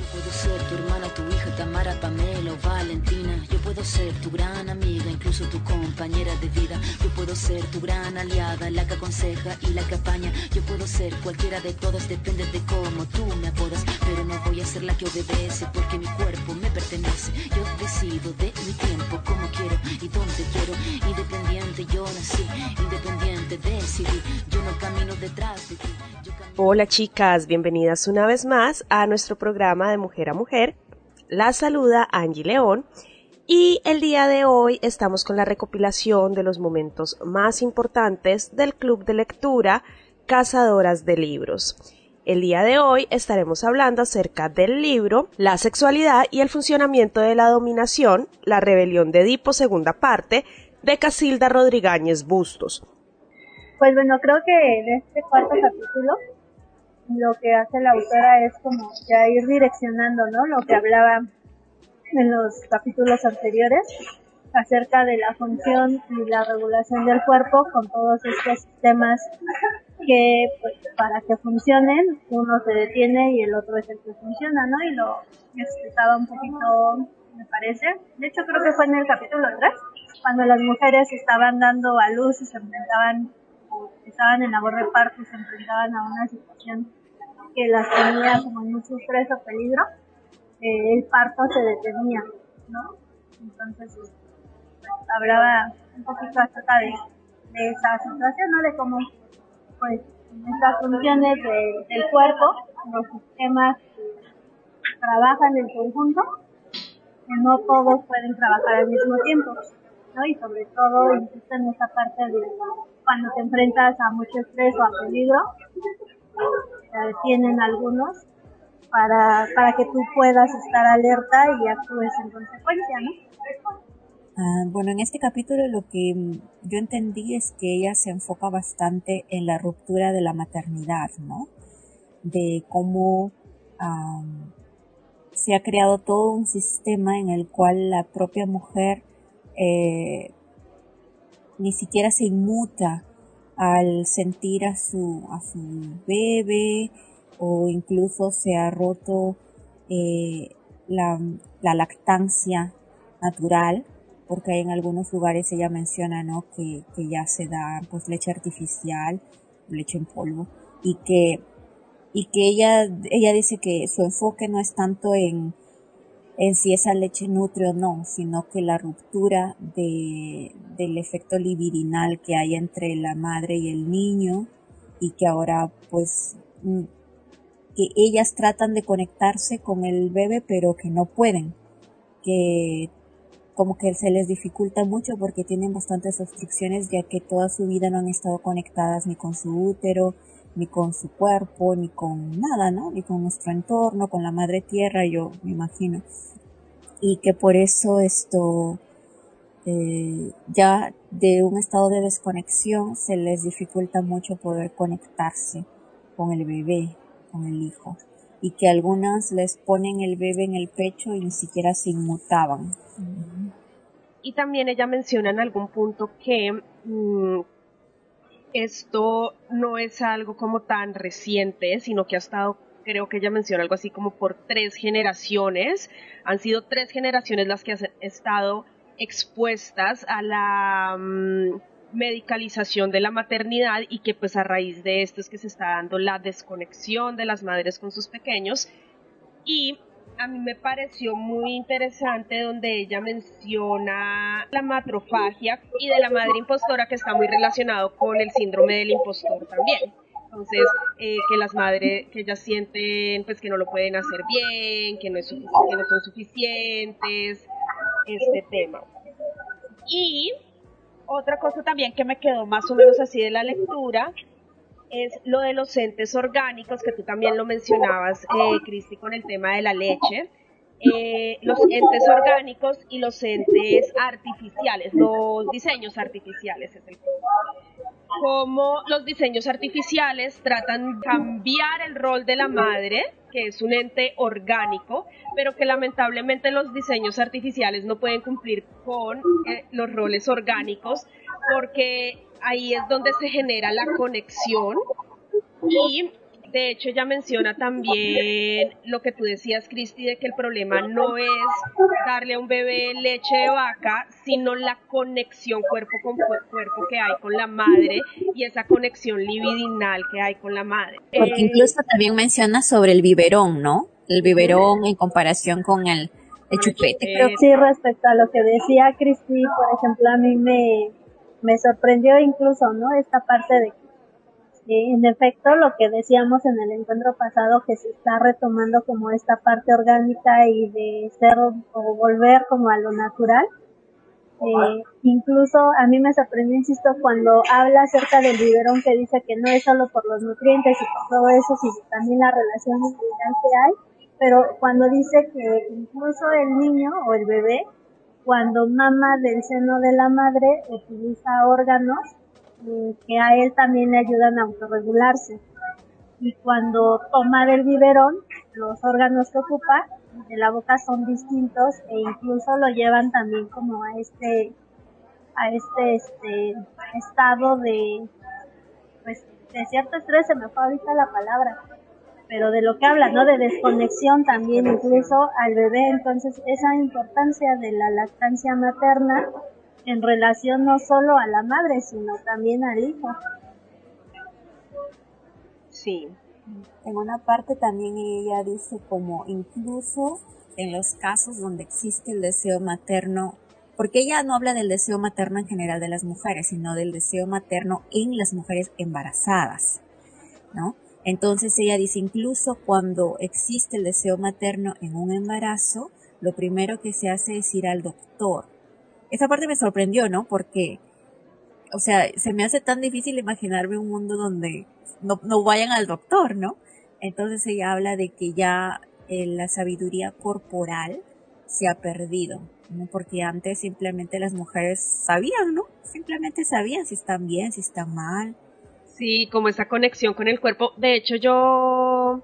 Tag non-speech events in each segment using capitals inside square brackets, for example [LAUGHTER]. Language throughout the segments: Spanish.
Yo puedo ser tu hermana, tu hija, Tamara, Pamela o Valentina. Yo puedo ser tu gran amiga, incluso tu compañera de vida. Yo puedo ser tu gran aliada, la que aconseja y la que apaña. Yo puedo ser cualquiera de todas, depende de cómo tú me apodas. Pero no voy a ser la que obedece porque mi cuerpo me pertenece. Yo decido de mi tiempo, como quiero y dónde quiero. Independiente yo nací, independiente decidí. Yo no camino detrás de ti. Hola chicas, bienvenidas una vez más a nuestro programa de Mujer a Mujer. La saluda Angie León y el día de hoy estamos con la recopilación de los momentos más importantes del Club de Lectura Cazadoras de Libros. El día de hoy estaremos hablando acerca del libro La sexualidad y el funcionamiento de la dominación, la rebelión de Edipo, segunda parte, de Casilda Rodríguez Bustos. Pues bueno, creo que en este cuarto capítulo lo que hace la autora es como ya ir direccionando, ¿no? Lo que hablaba en los capítulos anteriores acerca de la función y la regulación del cuerpo con todos estos sistemas que pues, para que funcionen uno se detiene y el otro es el que funciona, ¿no? Y lo explicaba un poquito, me parece. De hecho creo que fue en el capítulo 3, cuando las mujeres estaban dando a luz y se enfrentaban, estaban en labor de parto se enfrentaban a una situación que las tenía como mucho estrés o peligro, eh, el parto se detenía, ¿no? Entonces, pues, hablaba un poquito acerca de, esa situación, ¿no? De cómo, pues, estas funciones de, del cuerpo, los sistemas trabajan en conjunto, que no todos pueden trabajar al mismo tiempo, ¿no? Y sobre todo, insiste en esa parte de cuando te enfrentas a mucho estrés o a peligro, tienen algunos para, para que tú puedas estar alerta y actúes en consecuencia, ¿no? Ah, bueno, en este capítulo lo que yo entendí es que ella se enfoca bastante en la ruptura de la maternidad, ¿no? De cómo se ha creado todo un sistema en el cual la propia mujer eh, ni siquiera se inmuta al sentir a su, a su bebé o incluso se ha roto eh, la, la, lactancia natural porque en algunos lugares ella menciona ¿no? que, que ya se da pues leche artificial leche en polvo y que y que ella ella dice que su enfoque no es tanto en en si esa leche nutre o no, sino que la ruptura de, del efecto libidinal que hay entre la madre y el niño y que ahora pues mm, que ellas tratan de conectarse con el bebé pero que no pueden, que como que se les dificulta mucho porque tienen bastantes obstrucciones ya que toda su vida no han estado conectadas ni con su útero, ni con su cuerpo, ni con nada, ¿no? Ni con nuestro entorno, con la madre tierra, yo me imagino. Y que por eso esto, eh, ya de un estado de desconexión se les dificulta mucho poder conectarse con el bebé, con el hijo. Y que algunas les ponen el bebé en el pecho y ni siquiera se inmutaban. Y también ella menciona en algún punto que mmm, esto no es algo como tan reciente, sino que ha estado, creo que ella menciona algo así como por tres generaciones. Han sido tres generaciones las que han estado expuestas a la um, medicalización de la maternidad y que pues a raíz de esto es que se está dando la desconexión de las madres con sus pequeños y a mí me pareció muy interesante donde ella menciona la matrofagia y de la madre impostora que está muy relacionado con el síndrome del impostor también. Entonces, eh, que las madres, que ellas sienten pues que no lo pueden hacer bien, que no, es, que no son suficientes, este tema. Y otra cosa también que me quedó más o menos así de la lectura es lo de los entes orgánicos, que tú también lo mencionabas, eh, Cristi, con el tema de la leche. Eh, los entes orgánicos y los entes artificiales, los diseños artificiales es el cómo los diseños artificiales tratan de cambiar el rol de la madre, que es un ente orgánico, pero que lamentablemente los diseños artificiales no pueden cumplir con eh, los roles orgánicos, porque ahí es donde se genera la conexión y de hecho, ella menciona también lo que tú decías, Cristi, de que el problema no es darle a un bebé leche de vaca, sino la conexión cuerpo con cuerpo que hay con la madre y esa conexión libidinal que hay con la madre. Porque eh, incluso también menciona sobre el biberón, ¿no? El biberón en comparación con el, chupete. Pero sí, respecto a lo que decía Cristi, por ejemplo, a mí me, me sorprendió incluso, ¿no? Esta parte de en efecto, lo que decíamos en el encuentro pasado, que se está retomando como esta parte orgánica y de ser o volver como a lo natural. Eh, incluso a mí me sorprendió, insisto, cuando habla acerca del biberón que dice que no es solo por los nutrientes y por todo eso, sino también la relación que hay, pero cuando dice que incluso el niño o el bebé, cuando mama del seno de la madre, utiliza órganos que a él también le ayudan a autorregularse. Y cuando toma del biberón, los órganos que ocupa de la boca son distintos e incluso lo llevan también como a este a este este estado de pues de cierto estrés se me fue ahorita la palabra pero de lo que habla no de desconexión también incluso al bebé entonces esa importancia de la lactancia materna en relación no solo a la madre, sino también al hijo. Sí. En una parte también ella dice como incluso en los casos donde existe el deseo materno, porque ella no habla del deseo materno en general de las mujeres, sino del deseo materno en las mujeres embarazadas, ¿no? Entonces ella dice incluso cuando existe el deseo materno en un embarazo, lo primero que se hace es ir al doctor esa parte me sorprendió, ¿no? Porque, o sea, se me hace tan difícil imaginarme un mundo donde no, no vayan al doctor, ¿no? Entonces ella habla de que ya eh, la sabiduría corporal se ha perdido, ¿no? Porque antes simplemente las mujeres sabían, ¿no? Simplemente sabían si están bien, si están mal. Sí, como esa conexión con el cuerpo. De hecho, yo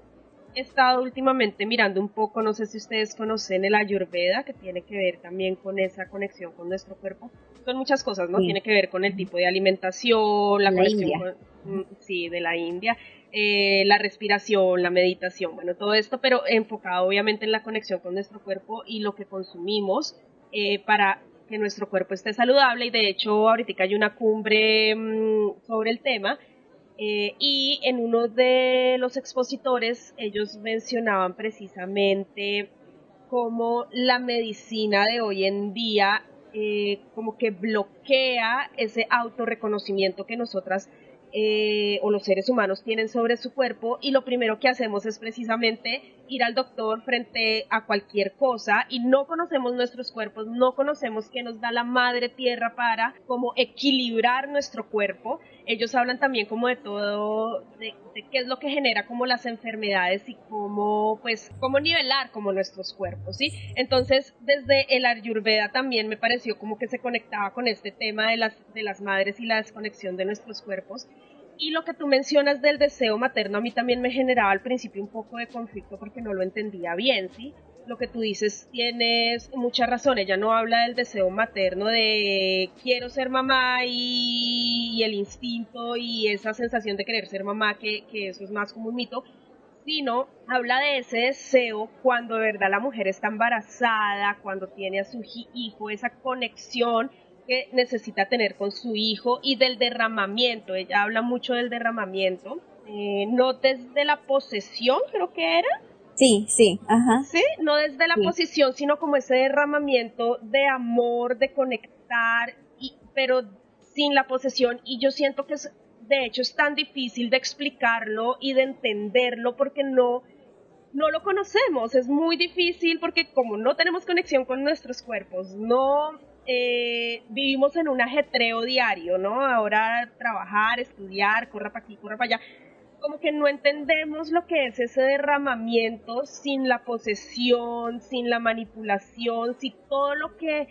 he estado últimamente mirando un poco, no sé si ustedes conocen el ayurveda, que tiene que ver también con esa conexión con nuestro cuerpo. Son muchas cosas, ¿no? Tiene que ver con el tipo de alimentación, la, conexión mm, sí, de la India, eh, la respiración, la meditación, bueno, todo esto, pero enfocado obviamente en la conexión con nuestro cuerpo y lo que consumimos eh, para que nuestro cuerpo esté saludable y de hecho ahorita hay una cumbre mm, sobre el tema eh, y en uno de los expositores ellos mencionaban precisamente cómo la medicina de hoy en día eh, como que bloquea ese autorreconocimiento que nosotras eh, o los seres humanos tienen sobre su cuerpo y lo primero que hacemos es precisamente ir al doctor frente a cualquier cosa y no conocemos nuestros cuerpos, no conocemos qué nos da la madre tierra para como equilibrar nuestro cuerpo. Ellos hablan también como de todo, de, qué es lo que genera como las enfermedades y cómo pues cómo nivelar como nuestros cuerpos, ¿sí? Entonces desde el Ayurveda también me pareció como que se conectaba con este tema de las, de las madres y la desconexión de nuestros cuerpos y lo que tú mencionas del deseo materno a mí también me generaba al principio un poco de conflicto porque no lo entendía bien, ¿sí? Lo que tú dices tienes mucha razón, ella no habla del deseo materno de quiero ser mamá y, el instinto y esa sensación de querer ser mamá, que, que eso es más como un mito, sino habla de ese deseo cuando de verdad la mujer está embarazada, cuando tiene a su hijo, esa conexión que necesita tener con su hijo y del derramamiento. Ella habla mucho del derramamiento, eh, no desde la posesión, creo que era. Sí, sí, ajá. Sí, no desde la posesión, sino como ese derramamiento de amor, de conectar, y, pero sin la posesión. Y yo siento que es, de hecho es tan difícil de explicarlo y de entenderlo porque no, no lo conocemos. Es muy difícil porque como no tenemos conexión con nuestros cuerpos, no eh, vivimos en un ajetreo diario, ¿no? Ahora trabajar, estudiar, corra para aquí, corra para allá. Como que no entendemos lo que es ese derramamiento sin la posesión, sin la manipulación, sin todo lo que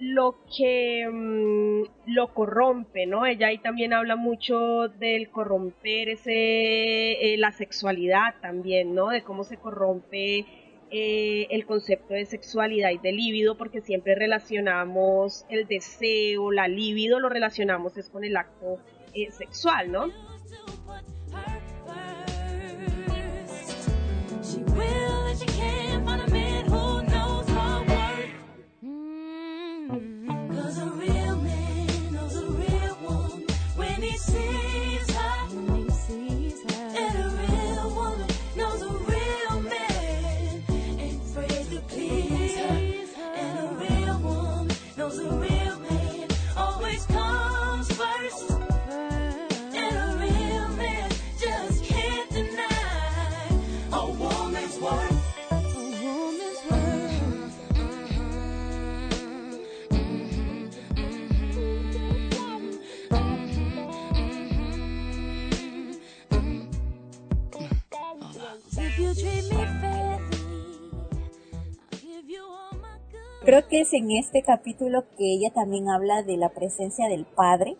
lo que mm, lo corrompe, ¿no? Ella ahí también habla mucho del corromper ese, eh, la sexualidad también, ¿no? De cómo se corrompe eh, el concepto de sexualidad y de líbido, porque siempre relacionamos el deseo, la líbido, lo relacionamos es con el acto eh, sexual, ¿no? Es en este capítulo que ella también habla de la presencia del padre,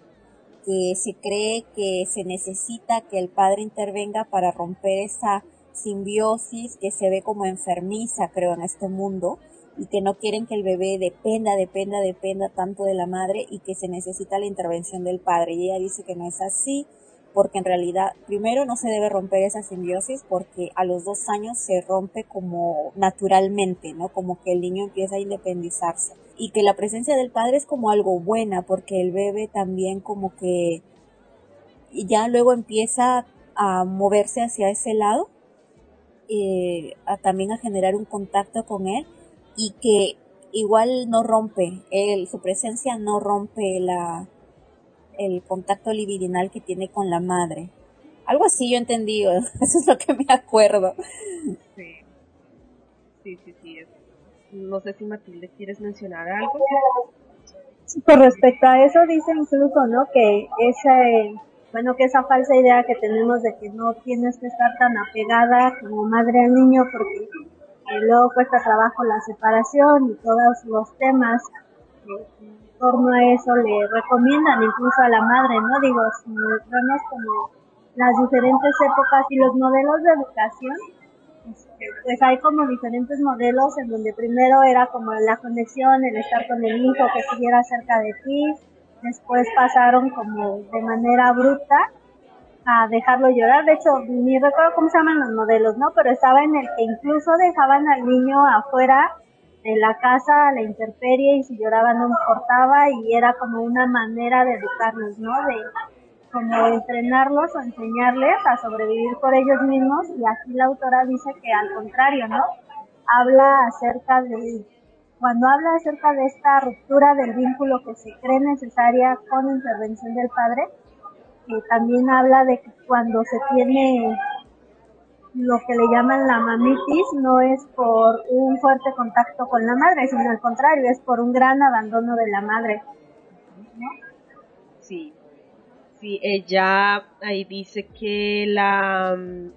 que se cree que se necesita que el padre intervenga para romper esa simbiosis que se ve como enfermiza, creo, en este mundo, y que no quieren que el bebé dependa, dependa, dependa tanto de la madre y que se necesita la intervención del padre. Y ella dice que no es así, porque en realidad primero no se debe romper esa simbiosis porque a los dos años se rompe como naturalmente, ¿no? Como que el niño empieza a independizarse y que la presencia del padre es como algo buena porque el bebé también como que ya luego empieza a moverse hacia ese lado, eh, a, también a generar un contacto con él y que igual no rompe, él, su presencia no rompe la, el contacto libidinal que tiene con la madre. Algo así yo entendí, [LAUGHS] eso es lo que me acuerdo. Sí, sí, sí, sí. No sé si Matilde quieres mencionar algo. Con respecto a eso dice incluso, ¿no? Que esa, bueno, que esa falsa idea que tenemos de que no tienes que estar tan apegada como madre al niño porque luego cuesta trabajo la separación y todos los temas torno a eso le recomiendan incluso a la madre, ¿no? Digo, si vemos como las diferentes épocas y los modelos de educación, este, pues hay como diferentes modelos en donde primero era como la conexión, el estar con el hijo que estuviera cerca de ti, después pasaron como de manera bruta a dejarlo llorar, de hecho ni recuerdo cómo se llaman los modelos, ¿no? Pero estaba en el que incluso dejaban al niño afuera en la casa a la intemperie y si lloraba no importaba y era como una manera de educarlos, ¿no? De como entrenarlos o enseñarles a sobrevivir por ellos mismos y aquí la autora dice que al contrario, ¿no? Habla acerca de, cuando habla acerca de esta ruptura del vínculo que se cree necesaria con intervención del padre, que también habla de que cuando se tiene lo que le llaman la mamitis no es por un fuerte contacto con la madre, sino al contrario, es por un gran abandono de la madre. Sí, sí, ella ahí dice que la... Mm,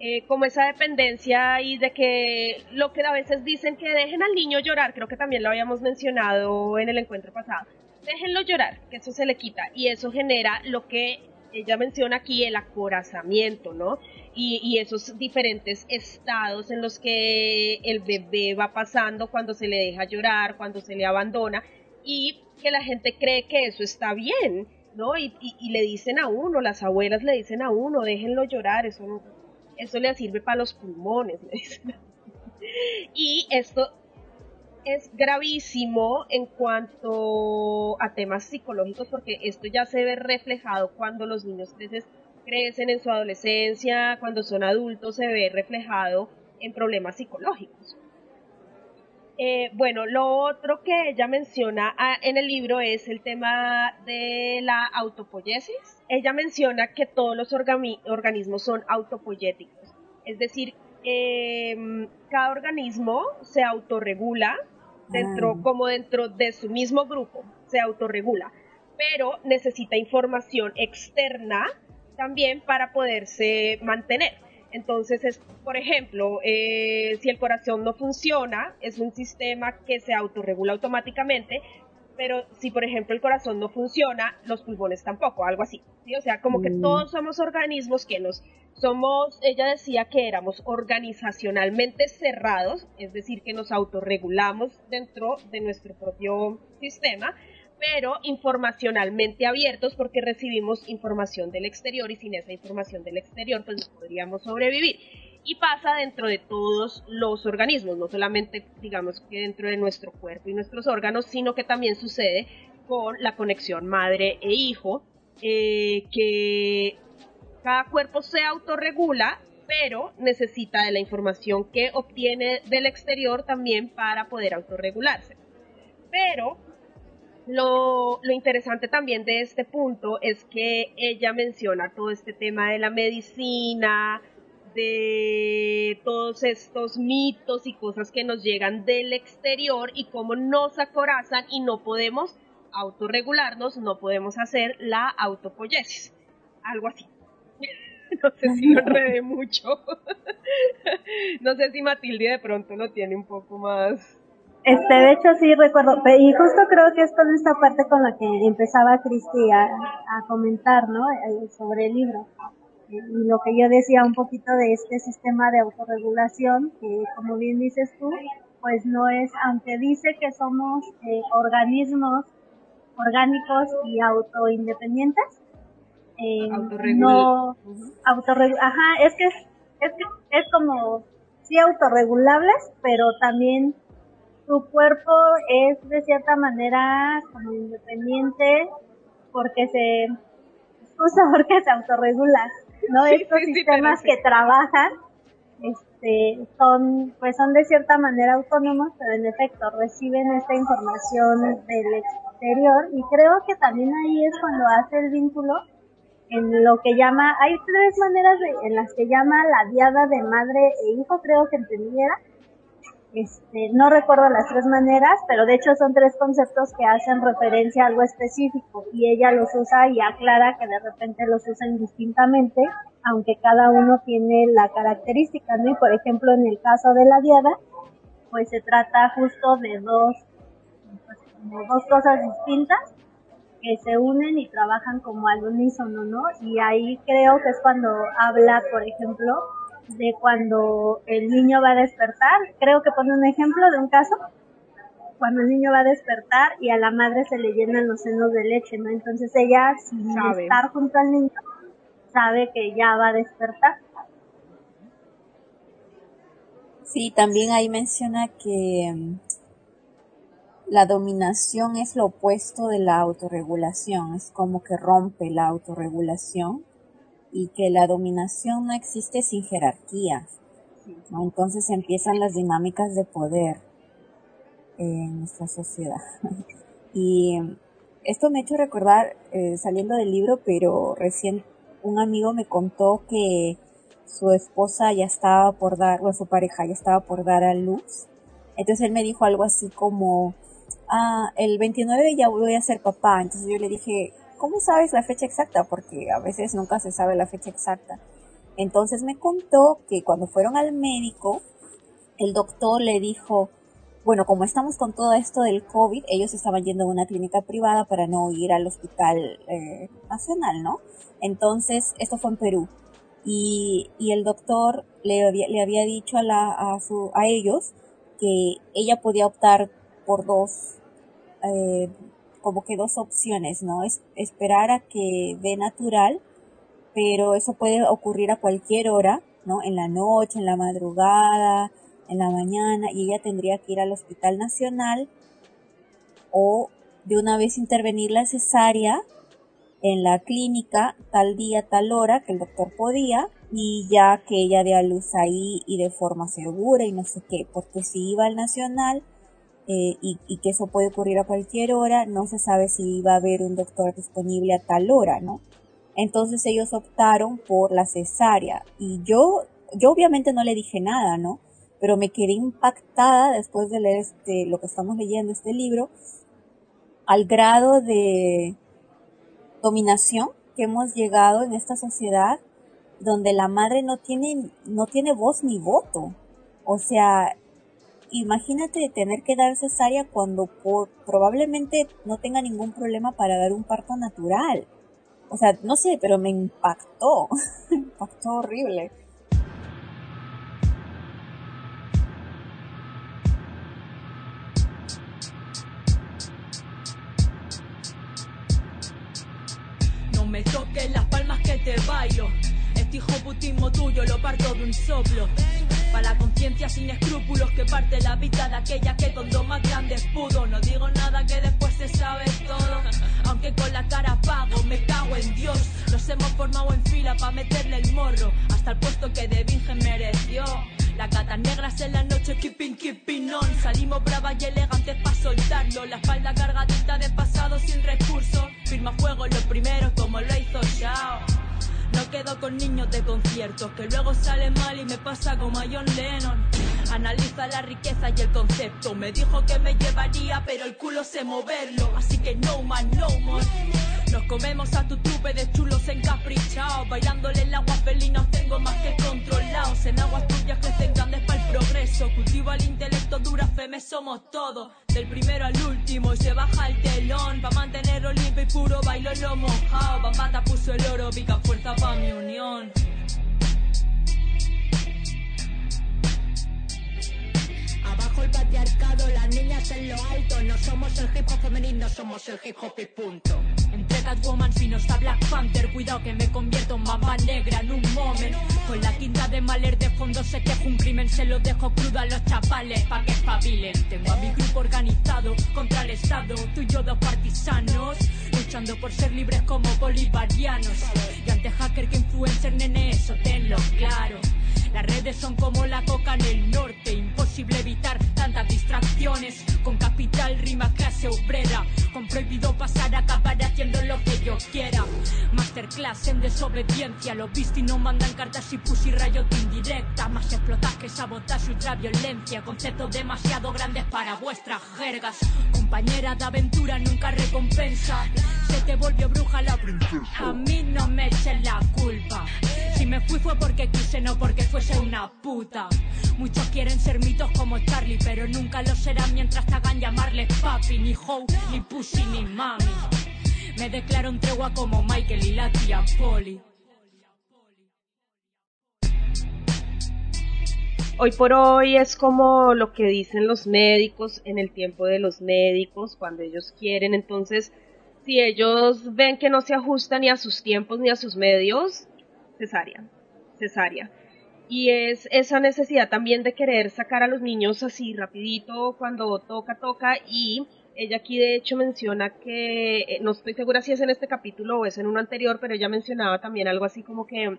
eh, como esa dependencia y de que lo que a veces dicen que dejen al niño llorar, creo que también lo habíamos mencionado en el encuentro pasado, déjenlo llorar, que eso se le quita y eso genera lo que ella menciona aquí, el acorazamiento, ¿no? y, esos diferentes estados en los que el bebé va pasando cuando se le deja llorar, cuando se le abandona y que la gente cree que eso está bien, ¿no? Y, le dicen a uno, las abuelas le dicen a uno, déjenlo llorar, eso, eso le sirve para los pulmones, [LAUGHS] le dicen. Y esto es gravísimo en cuanto a temas psicológicos porque esto ya se ve reflejado cuando los niños crecen crecen en su adolescencia, cuando son adultos, se ve reflejado en problemas psicológicos. Eh, bueno, lo otro que ella menciona ah, en el libro es el tema de la autopoiesis. Ella menciona que todos los organismos son autopoyéticos, es decir, em, cada organismo se autorregula dentro, Ah. como dentro de su mismo grupo, se autorregula, pero necesita información externa también para poderse mantener. Entonces, es, por ejemplo, eh, si el corazón no funciona, es un sistema que se autorregula automáticamente, pero si, por ejemplo, el corazón no funciona, los pulmones tampoco, algo así. ¿sí? O sea, como que Mm. todos somos organismos que nos somos, ella decía que éramos organizacionalmente cerrados, es decir, que nos autorregulamos dentro de nuestro propio sistema, pero informacionalmente abiertos porque recibimos información del exterior y sin esa información del exterior pues no podríamos sobrevivir. Y pasa dentro de todos los organismos, no solamente digamos que dentro de nuestro cuerpo y nuestros órganos, sino que también sucede con la conexión madre e hijo, eh, que cada cuerpo se autorregula, pero necesita de la información que obtiene del exterior también para poder autorregularse. Pero lo, interesante también de este punto es que ella menciona todo este tema de la medicina, de todos estos mitos y cosas que nos llegan del exterior y cómo nos acorazan y no podemos autorregularnos, no podemos hacer la autopoiesis. Algo así. [LAUGHS] No sé si lo enredé mucho. [LAUGHS] no sé si Matilde de pronto lo tiene un poco más este, de hecho sí recuerdo, y justo creo que es con esta parte con la que empezaba Cristi a, a, comentar, ¿no? Eh, sobre el libro. Y lo que yo decía un poquito de este sistema de autorregulación, que como bien dices tú, pues no es, aunque dice que somos eh, organismos orgánicos y autoindependientes, eh, no autorregul ajá, es que es, es que es como sí autorregulables, pero también tu cuerpo es de cierta manera como independiente porque se [LAUGHS] justo porque se autorregula no Sí, estos sí, sistemas sí. que trabajan este son pues son de cierta manera autónomos pero en efecto reciben esta información del exterior y creo que también ahí es cuando hace el vínculo en lo que llama hay tres maneras en las que llama la diada de madre e hijo creo que entendiera este, no recuerdo las tres maneras, pero de hecho son tres conceptos que hacen referencia a algo específico y ella los usa y aclara que de repente los usa indistintamente, aunque cada uno tiene la característica, ¿no? Y por ejemplo, en el caso de la diada, pues se trata justo de dos, pues, como dos cosas distintas que se unen y trabajan como al unísono, ¿no? Y ahí creo que es cuando habla, por ejemplo, de cuando el niño va a despertar. Creo que pone un ejemplo de un caso. Cuando el niño va a despertar y a la madre se le llenan los senos de leche, ¿no? Entonces ella, sin Sabe. estar junto al niño, sabe que ya va a despertar. Sí, también ahí menciona que la dominación es lo opuesto de la autorregulación, es como que rompe la autorregulación y que la dominación no existe sin jerarquías. ¿no? Entonces empiezan las dinámicas de poder en nuestra sociedad. [LAUGHS] y esto me ha hecho recordar, eh, saliendo del libro, pero recién un amigo me contó que su esposa ya estaba por dar, o su pareja ya estaba por dar a luz. Entonces él me dijo algo así como, ah, el 29 ya voy a ser papá. Entonces yo le dije, ¿cómo sabes la fecha exacta? Porque a veces nunca se sabe la fecha exacta. Entonces me contó que cuando fueron al médico, el doctor le dijo, bueno, como estamos con todo esto del COVID, ellos estaban yendo a una clínica privada para no ir al hospital eh, nacional, ¿no? Entonces, esto fue en Perú. Y, y el doctor le había, le había dicho a, la, a, ellos que ella podía optar por dos, eh, como que dos opciones, ¿no? Es, esperar a que dé natural, pero eso puede ocurrir a cualquier hora, ¿no? En la noche, en la madrugada, en la mañana, y ella tendría que ir al hospital nacional o de una vez intervenir la cesárea en la clínica tal día, tal hora que el doctor podía y ya que ella dé a luz ahí y de forma segura y no sé qué, porque si iba al nacional eh, y, y que eso puede ocurrir a cualquier hora, no se sabe si iba a haber un doctor disponible a tal hora, ¿no? Entonces ellos optaron por la cesárea y yo, yo obviamente no le dije nada, ¿no? pero me quedé impactada después de leer este, lo que estamos leyendo, este libro, al grado de dominación que hemos llegado en esta sociedad donde la madre no tiene, no tiene voz ni voto. O sea, imagínate tener que dar cesárea cuando probablemente no tenga ningún problema para dar un parto natural. O sea, no sé, pero me impactó, [LAUGHS] impactó horrible. me toques las palmas que te bailo. Este hijo putismo tuyo lo parto de un soplo. Para la conciencia sin escrúpulos que parte la vida de aquella que con dos más grandes pudo. No digo nada que después se sabe todo. Aunque con la cara pago, me cago en Dios. Nos hemos formado en fila para meterle el morro. Hasta el puesto que de Virgen mereció. La cata negras en la noche, keeping, keeping on. Salimos bravas y elegantes para soltarlo. La espalda cargadita de pasado sin recurso. Firma fuego en los primeros como lo hizo Shao. No quedo con niños de conciertos, que luego sale mal y me pasa como a John Lennon. Analiza la riqueza y el concepto. Me dijo que me llevaría, pero el culo sé moverlo. Así que no man, no more. Nos comemos a tu trupe de chulos encaprichados. Bailándole el agua felina tengo más que controlados. En aguas tuyas crecen grandes para el progreso. Cultivo el intelecto, dura fe, me somos todos. Del primero al último y se baja el telón. Pa' mantenerlo limpio y puro, bailo lo mojado. Bambata puso el oro, pica fuerza pa' mi unión. Abajo el patriarcado, las niñas en lo alto. No somos el hip hop femenino, somos el hip hop y punto. Catwoman si no está Black Panther, cuidado que me convierto en mamá negra en un moment. Con la quinta de Maler de fondo se queja un crimen, se lo dejo crudo a los chapales pa' que espabilen. Tengo a mi grupo organizado contra el Estado, tú y yo dos partisanos, luchando por ser libres como bolivarianos. Y ante hacker que influencer, nene, eso tenlo claro. Las redes son como la coca en el norte, imposible evitar tantas distracciones. Con capital rima clase obrera, con prohibido pasar acabar haciendo lo que yo quiera. Masterclass en desobediencia, los y no mandan cartas y pussy rayo indirecta. Más explotaje, sabotaje, ultraviolencia, conceptos demasiado grandes para vuestras jergas. Compañera de aventura nunca recompensa, se te volvió bruja la princesa. A mí no me echen la culpa. Si me fui fue porque quise, no porque fuese una puta. Muchos quieren ser mitos como Charlie, pero nunca lo serán mientras te hagan llamarles papi, ni hoe, ni pussy, ni mami. Me declaro un tregua como Michael y la tía Polly. Hoy por hoy es como lo que dicen los médicos en el tiempo de los médicos, cuando ellos quieren. Entonces, si ellos ven que no se ajustan ni a sus tiempos ni a sus medios, cesárea, cesárea. Y es esa necesidad también de querer sacar a los niños así rapidito cuando toca, toca y ella aquí de hecho menciona que, eh, no estoy segura si es en este capítulo o es en uno anterior, pero ella mencionaba también algo así como que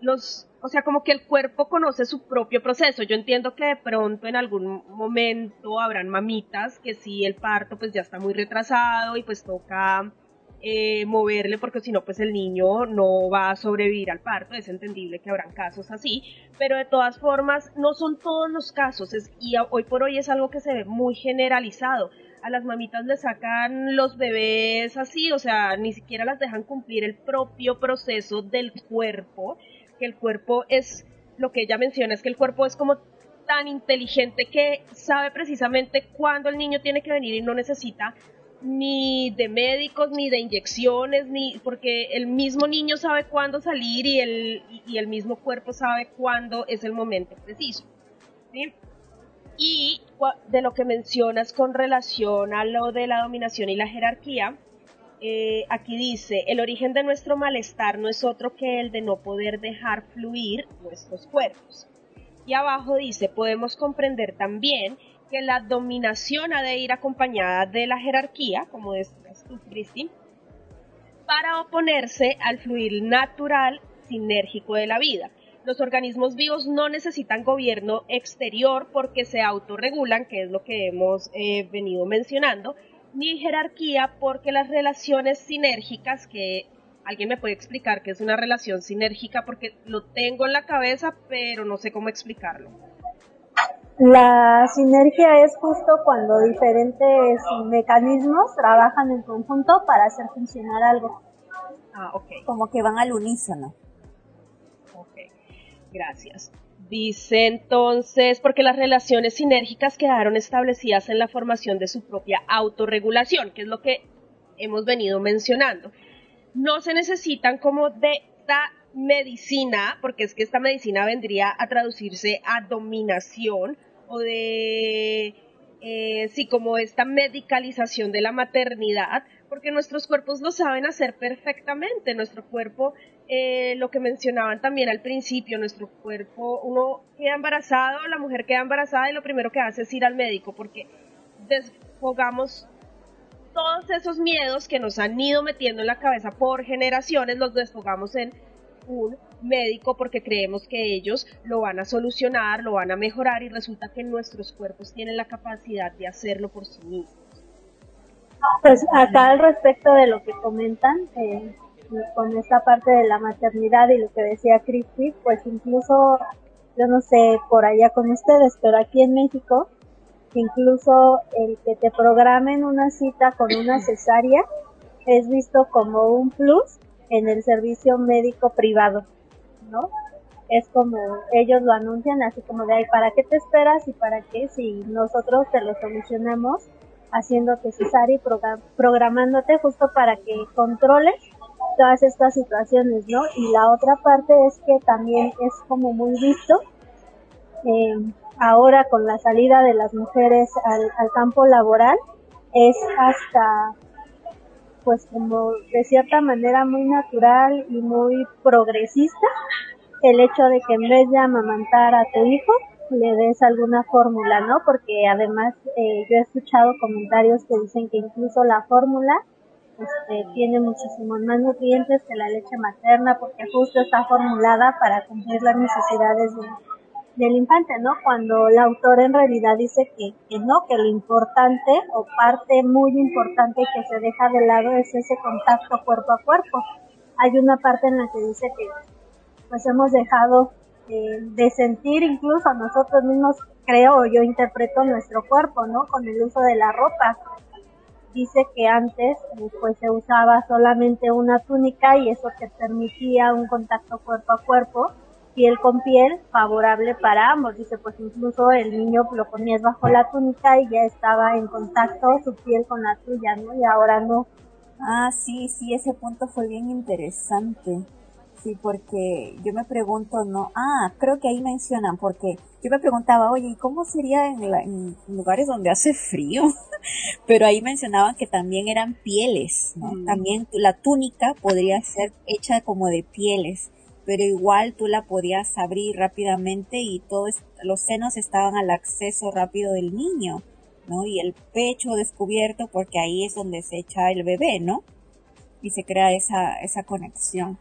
los, o sea, como que el cuerpo conoce su propio proceso. Yo entiendo que de pronto en algún momento habrán mamitas que si el parto pues ya está muy retrasado y pues toca eh, moverle porque si no pues el niño no va a sobrevivir al parto, es entendible que habrán casos así, pero de todas formas no son todos los casos y hoy por hoy es algo que se ve muy generalizado. A las mamitas le sacan los bebés así, o sea, ni siquiera las dejan cumplir el propio proceso del cuerpo, que el cuerpo es, lo que ella menciona es que el cuerpo es como tan inteligente que sabe precisamente cuándo el niño tiene que venir y no necesita ni de médicos, ni de inyecciones, ni porque el mismo niño sabe cuándo salir y el, y el mismo cuerpo sabe cuándo es el momento preciso. Y de lo que mencionas con relación a lo de la dominación y la jerarquía, eh, aquí dice, el origen de nuestro malestar no es otro que el de no poder dejar fluir nuestros cuerpos. Y abajo dice, podemos comprender también que la dominación ha de ir acompañada de la jerarquía, como decías tú, Cristi, para oponerse al fluir natural sinérgico de la vida. Los organismos vivos no necesitan gobierno exterior porque se autorregulan, que es lo que hemos eh, venido mencionando, ni jerarquía porque las relaciones sinérgicas, que alguien me puede explicar qué es una relación sinérgica porque lo tengo en la cabeza, pero no sé cómo explicarlo. La sinergia es justo cuando diferentes mecanismos trabajan en conjunto para hacer funcionar algo. Ah, ok. Como que van al unísono. Ok, gracias. Dice entonces, porque las relaciones sinérgicas quedaron establecidas en la formación de su propia autorregulación, que es lo que hemos venido mencionando. No se necesitan como de esta medicina, porque es que esta medicina vendría a traducirse a dominación o de, eh, sí, como esta medicalización de la maternidad, porque nuestros cuerpos lo saben hacer perfectamente. Nuestro cuerpo, eh, lo que mencionaban también al principio, nuestro cuerpo, uno queda embarazado, la mujer queda embarazada y lo primero que hace es ir al médico, porque desfogamos todos esos miedos que nos han ido metiendo en la cabeza por generaciones, los desfogamos en un médico porque creemos que ellos lo van a solucionar, lo van a mejorar y resulta que nuestros cuerpos tienen la capacidad de hacerlo por sí mismos. Pues acá al respecto de lo que comentan, eh, con esta parte de la maternidad y lo que decía Cristi, pues incluso, yo no sé por allá con ustedes, pero aquí en México, incluso el que te programen una cita con una cesárea es visto como un plus en el servicio médico privado, Es como ellos lo anuncian así como de, ay, ¿para qué te esperas y para qué si nosotros te lo solucionamos haciéndote cesárea y programándote justo para que controles todas estas situaciones, ¿no? Y la otra parte es que también es como muy visto eh, ahora con la salida de las mujeres al campo laboral, es hasta pues como de cierta manera muy natural y muy progresista el hecho de que en vez de amamantar a tu hijo le des alguna fórmula, ¿no? Porque además eh, yo he escuchado comentarios que dicen que incluso la fórmula este, tiene muchísimos más nutrientes que la leche materna porque justo está formulada para cumplir las necesidades de, del infante, ¿no? Cuando la autora en realidad dice que, que no, que lo importante o parte muy importante que se deja de lado es ese contacto cuerpo a cuerpo. Hay una parte en la que dice que pues hemos dejado eh, de sentir incluso nosotros mismos, creo yo interpreto nuestro cuerpo, ¿no? Con el uso de la ropa. Dice que antes eh, pues se usaba solamente una túnica y eso te permitía un contacto cuerpo a cuerpo piel con piel favorable para ambos. Dice, pues incluso el niño lo ponías bajo la túnica y ya estaba en contacto su piel con la tuya, ¿no? Y ahora no. Ah, sí, sí, ese punto fue bien interesante. Sí, porque yo me pregunto, no, ah, creo que ahí mencionan, porque yo me preguntaba, oye, ¿y cómo sería en, en lugares donde hace frío? [LAUGHS] Pero ahí mencionaban que también eran pieles, ¿no? Mm. También la túnica podría ser hecha como de pieles pero igual tú la podías abrir rápidamente y todos los senos estaban al acceso rápido del niño, ¿no? Y el pecho descubierto porque ahí es donde se echa el bebé, ¿no? Y se crea esa, esa conexión.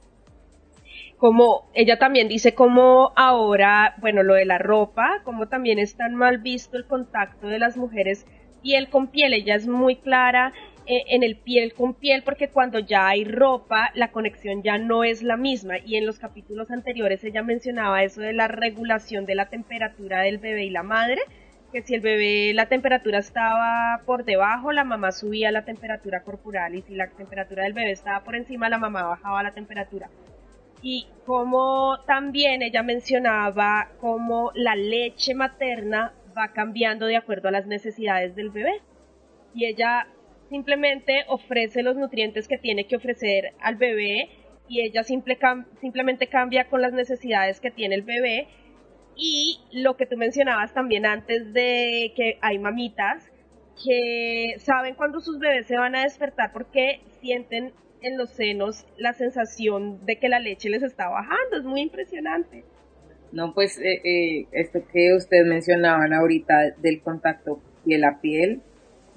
Como ella también dice como ahora, bueno, lo de la ropa, como también es tan mal visto el contacto de las mujeres piel con piel, ella es muy clara en el piel con piel porque cuando ya hay ropa la conexión ya no es la misma. Y en los capítulos anteriores ella mencionaba eso de la regulación de la temperatura del bebé y la madre que si el bebé la temperatura estaba por debajo la mamá subía la temperatura corporal y si la temperatura del bebé estaba por encima la mamá bajaba la temperatura. Y como también ella mencionaba cómo la leche materna va cambiando de acuerdo a las necesidades del bebé. Y ella simplemente ofrece los nutrientes que tiene que ofrecer al bebé y ella simple simplemente cambia con las necesidades que tiene el bebé y lo que tú mencionabas también antes de que hay mamitas que saben cuando sus bebés se van a despertar porque sienten en los senos la sensación de que la leche les está bajando, es muy impresionante. No, pues eh, eh, esto que ustedes mencionaban ahorita del contacto piel a piel,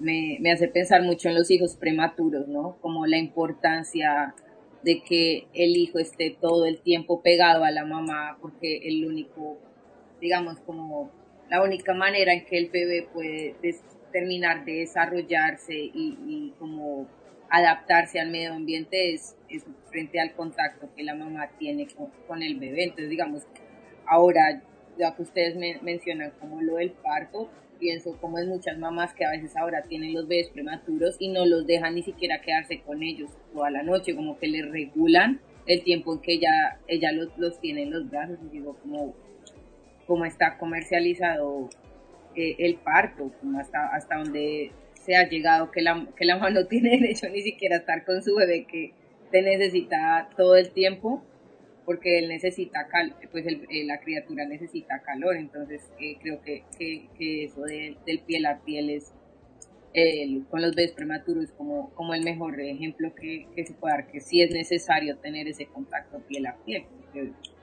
me, me hace pensar mucho en los hijos prematuros, ¿no? Como la importancia de que el hijo esté todo el tiempo pegado a la mamá, porque el único, digamos, como la única manera en que el bebé puede terminar de desarrollarse y, y, como adaptarse al medio ambiente es, frente al contacto que la mamá tiene con, el bebé. Entonces, digamos, ahora ya que ustedes me mencionan como lo del parto, pienso como es muchas mamás que a veces ahora tienen los bebés prematuros y no los dejan ni siquiera quedarse con ellos toda la noche, como que les regulan el tiempo en que ella, ella los, los tiene en los brazos y digo como, como está comercializado eh, el parto, como hasta, hasta donde se ha llegado que la, que la mamá no tiene derecho ni siquiera a estar con su bebé que te necesita todo el tiempo porque él necesita pues eh, la criatura necesita calor entonces eh, creo que, que, eso del piel a piel es con los bebés prematuros como, como el mejor ejemplo que, se puede dar que sí es necesario tener ese contacto piel a piel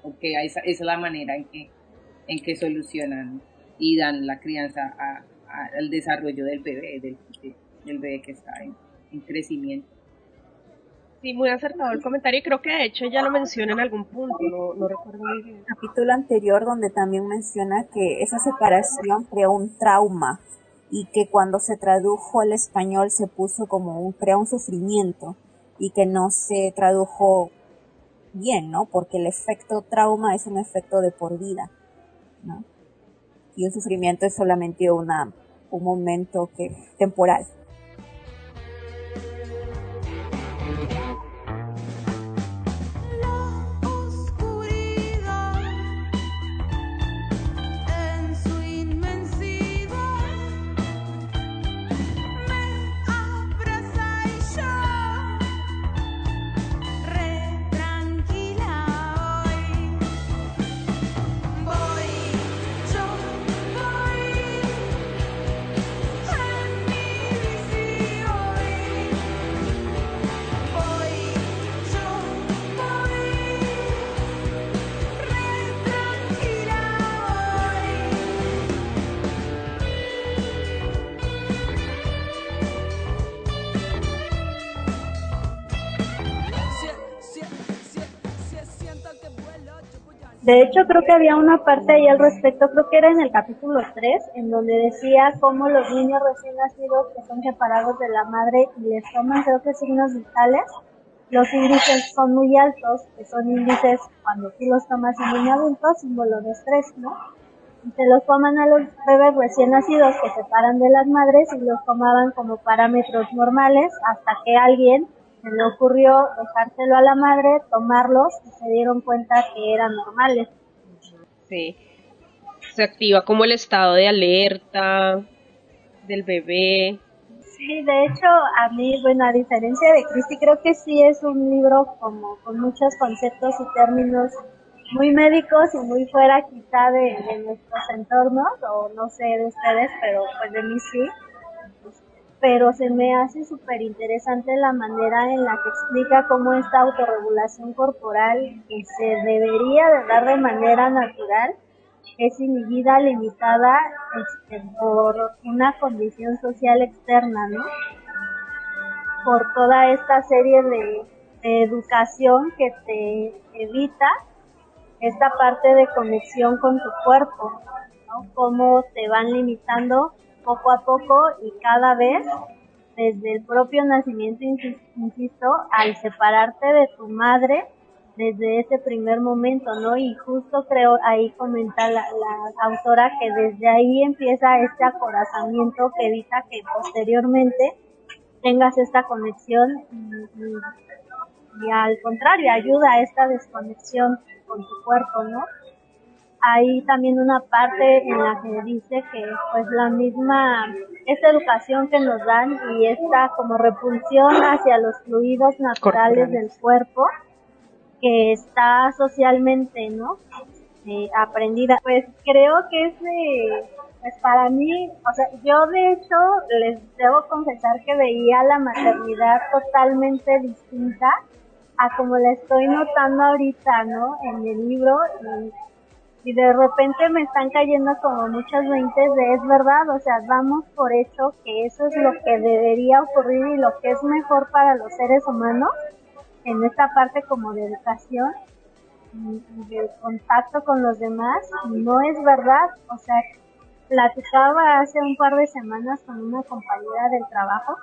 porque, esa, es la manera en que en que solucionan y dan la crianza al desarrollo del bebé del, del bebé que está en, en crecimiento Sí, muy acertado el comentario y creo que de hecho ya lo menciona en algún punto, no, recuerdo muy bien. Capítulo anterior donde también menciona que esa separación creó un trauma y que cuando se tradujo al español se puso como un, creó un sufrimiento y que no se tradujo bien, ¿no? Porque el efecto trauma es un efecto de por vida, ¿no? Y un sufrimiento es solamente una, un momento que, temporal. De hecho, creo que había una parte ahí al respecto, creo que era en el capítulo 3, en donde decía cómo los niños recién nacidos que son separados de la madre y les toman, creo que signos vitales, los índices son muy altos, que son índices cuando tú los tomas en un adulto, símbolo de estrés, ¿no? Y se los toman a los bebés recién nacidos que se separan de las madres y los tomaban como parámetros normales hasta que alguien se le ocurrió dejárselo a la madre, tomarlos y se dieron cuenta que eran normales. Sí. Se activa como el estado de alerta del bebé. Sí, de hecho, a mí, bueno, a diferencia de Cristi, creo que sí es un libro como con muchos conceptos y términos muy médicos y muy fuera quizá de, de nuestros entornos, o no sé de ustedes, pero pues de mí sí pero se me hace súper interesante la manera en la que explica cómo esta autorregulación corporal que se debería de dar de manera natural es inhibida, limitada este, por una condición social externa, ¿no? Por toda esta serie de, de educación que te evita esta parte de conexión con tu cuerpo, ¿no? Cómo te van limitando poco a poco y cada vez desde el propio nacimiento, insisto, al separarte de tu madre desde ese primer momento, ¿no? Y justo creo, ahí comenta la, autora que desde ahí empieza este acorazamiento que evita que posteriormente tengas esta conexión y al contrario, ayuda a esta desconexión con tu cuerpo, ¿no? Hay también una parte en la que dice que pues la misma esta educación que nos dan y esta como repulsión hacia los fluidos naturales del cuerpo que está socialmente no eh, aprendida. Pues creo que es pues para mí o sea yo de hecho les debo confesar que veía la maternidad totalmente distinta a como la estoy notando ahorita no en el libro y y de repente me están cayendo como muchas veintes de es verdad, o sea, damos por hecho que eso es lo que debería ocurrir y lo que es mejor para los seres humanos en esta parte como de educación y, de contacto con los demás, no es verdad, o sea, platicaba hace un par de semanas con una compañera del trabajo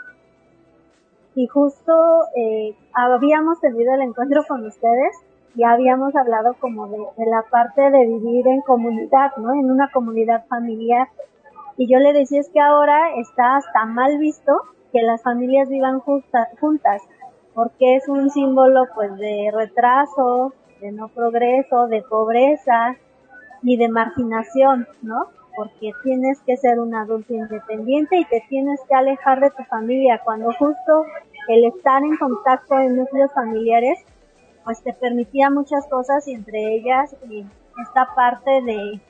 y justo eh, habíamos tenido el encuentro con ustedes ya habíamos hablado como de, la parte de vivir en comunidad, ¿no? En una comunidad familiar. Y yo le decía es que ahora está hasta mal visto que las familias vivan juntas, porque es un símbolo pues de retraso, de no progreso, de pobreza y de marginación, ¿no? Porque tienes que ser un adulto independiente y te tienes que alejar de tu familia cuando justo el estar en contacto en núcleos familiares pues te permitía muchas cosas y entre ellas eh, esta parte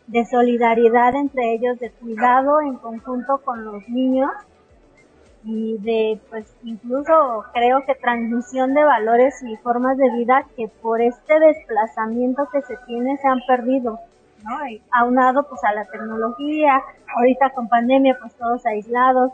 de, solidaridad entre ellos, de cuidado en conjunto con los niños y de pues incluso creo que transmisión de valores y formas de vida que por este desplazamiento que se tiene se han perdido, ¿no? Y aunado pues a la tecnología, ahorita con pandemia pues todos aislados,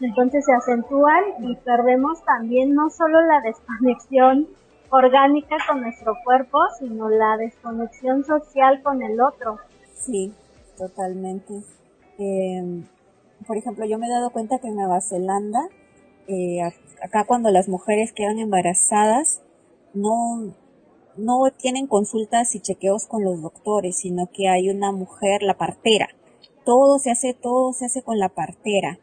entonces se acentúan y perdemos también no solo la [LAUGHS] desconexión orgánica con nuestro cuerpo, sino la desconexión social con el otro. Sí, totalmente. Eh, por ejemplo, yo me he dado cuenta que en Nueva Zelanda, eh, acá cuando las mujeres quedan embarazadas, no, no tienen consultas y chequeos con los doctores, sino que hay una mujer, la partera. Todo se hace, todo se hace con la partera.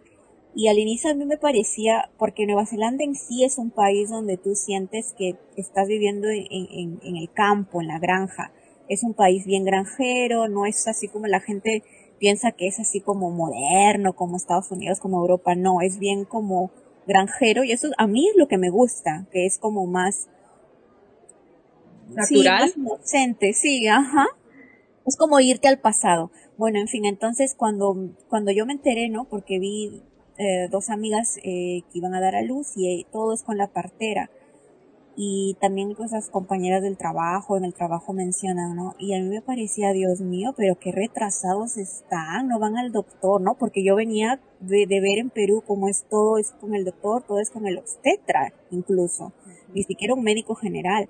Y al inicio a mí me parecía, porque Nueva Zelanda en sí es un país donde tú sientes que estás viviendo en, el campo, en la granja. Es un país bien granjero, no es así como la gente piensa que es así como moderno, como Estados Unidos, como Europa, no, es bien como granjero y eso a mí es lo que me gusta, que es como más natural, sí, más inocente, sí, ajá. Es como irte al pasado. Bueno, en fin, entonces cuando cuando yo me enteré, ¿no? Porque vi eh, dos amigas eh, que iban a dar a luz y eh, todo es con la partera. Y también cosas compañeras del trabajo, en el trabajo mencionan, ¿no? Y a mí me parecía, Dios mío, pero qué retrasados están, no van al doctor, ¿no? Porque yo venía de, de ver en Perú cómo es todo, es con el doctor, todo es con el obstetra, incluso, ni siquiera un médico general.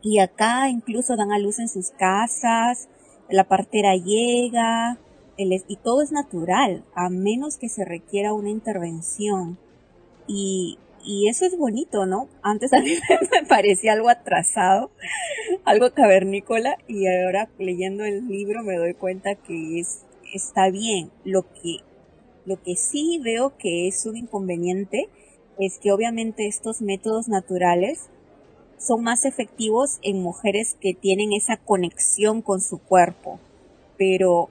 Y acá incluso dan a luz en sus casas, la partera llega, y todo es natural, a menos que se requiera una intervención. Y, eso es bonito, ¿no? Antes a mí [LAUGHS] me parecía algo atrasado, algo cavernícola, y ahora leyendo el libro me doy cuenta que es, está bien. Lo que, lo que sí veo que es un inconveniente es que obviamente estos métodos naturales son más efectivos en mujeres que tienen esa conexión con su cuerpo, pero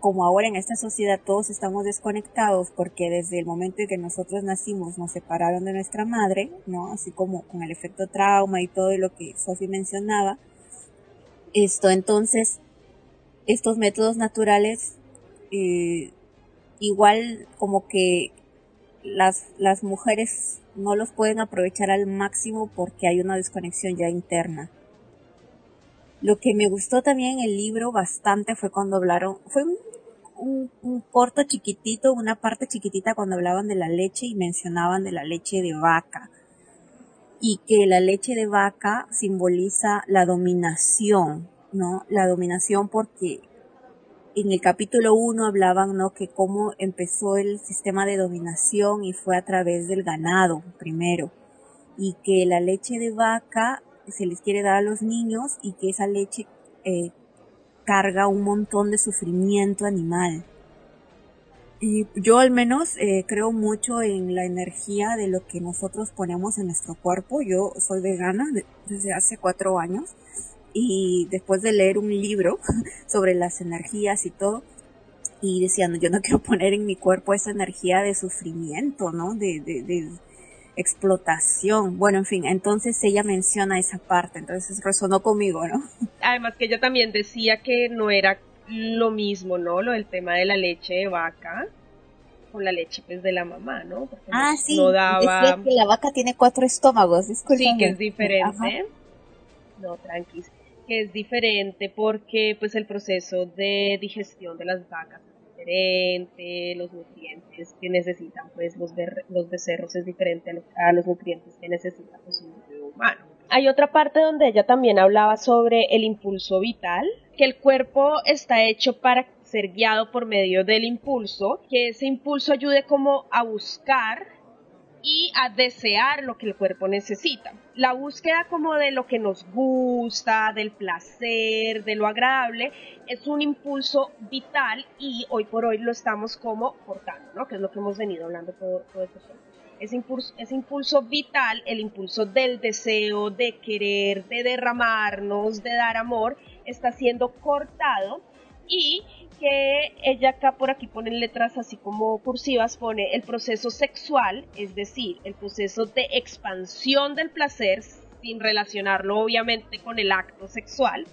como ahora en esta sociedad todos estamos desconectados porque desde el momento en que nosotros nacimos nos separaron de nuestra madre, ¿no? Así como con el efecto trauma y todo lo que Sophie mencionaba. Esto entonces, estos métodos naturales, eh, igual como que las, las mujeres no los pueden aprovechar al máximo porque hay una desconexión ya interna. Lo que me gustó también en el libro bastante fue cuando hablaron, fue un un, corto chiquitito, una parte chiquitita cuando hablaban de la leche y mencionaban de la leche de vaca. Y que la leche de vaca simboliza la dominación, ¿no? La dominación porque en el capítulo 1 hablaban, ¿no? Que cómo empezó el sistema de dominación y fue a través del ganado primero. Y que la leche de vaca se les quiere dar a los niños y que esa leche eh, carga un montón de sufrimiento animal. Y yo al menos eh, creo mucho en la energía de lo que nosotros ponemos en nuestro cuerpo. Yo soy vegana desde hace cuatro años y después de leer un libro [LAUGHS] sobre las energías y todo, y decía, yo no quiero poner en mi cuerpo esa energía de sufrimiento, ¿no? De, de, de explotación. Bueno, en fin, entonces ella menciona esa parte, entonces resonó conmigo, ¿no? Además que ella también decía que no era lo mismo, ¿no? Lo del tema de la leche de vaca con la leche pues de la mamá, ¿no? ah, sí, no daba... decía que la vaca tiene cuatro estómagos, Sí, que es diferente. No, tranqui, que es diferente porque pues el proceso de digestión de las vacas los nutrientes que necesitan pues los, los becerros es diferente a, los nutrientes que necesita pues, un humano. Hay otra parte donde ella también hablaba sobre el impulso vital, que el cuerpo está hecho para ser guiado por medio del impulso, que ese impulso ayude como a buscar y a desear lo que el cuerpo necesita. La búsqueda como de lo que nos gusta, del placer, de lo agradable, es un impulso vital y hoy por hoy lo estamos como cortando, ¿no? Que es lo que hemos venido hablando todo, todo este tiempo. Impulso, ese impulso vital, el impulso del deseo, de querer, de derramarnos, de dar amor, está siendo cortado y que ella acá por aquí pone letras así como cursivas, pone el proceso sexual, es decir, el proceso de expansión del placer, sin relacionarlo obviamente con el acto sexual,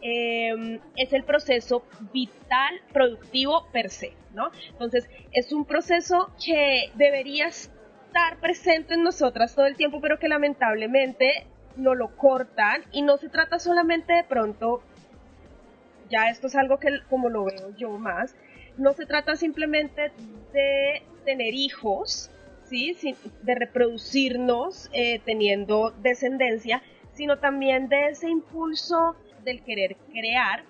em, es el proceso vital productivo per se, ¿no? Entonces, es un proceso que debería estar presente en nosotras todo el tiempo, pero que lamentablemente no lo cortan y no se trata solamente de pronto ya esto es algo que como lo veo yo más, no se trata simplemente de tener hijos, ¿sí? de reproducirnos eh, teniendo descendencia, sino también de ese impulso del querer crear.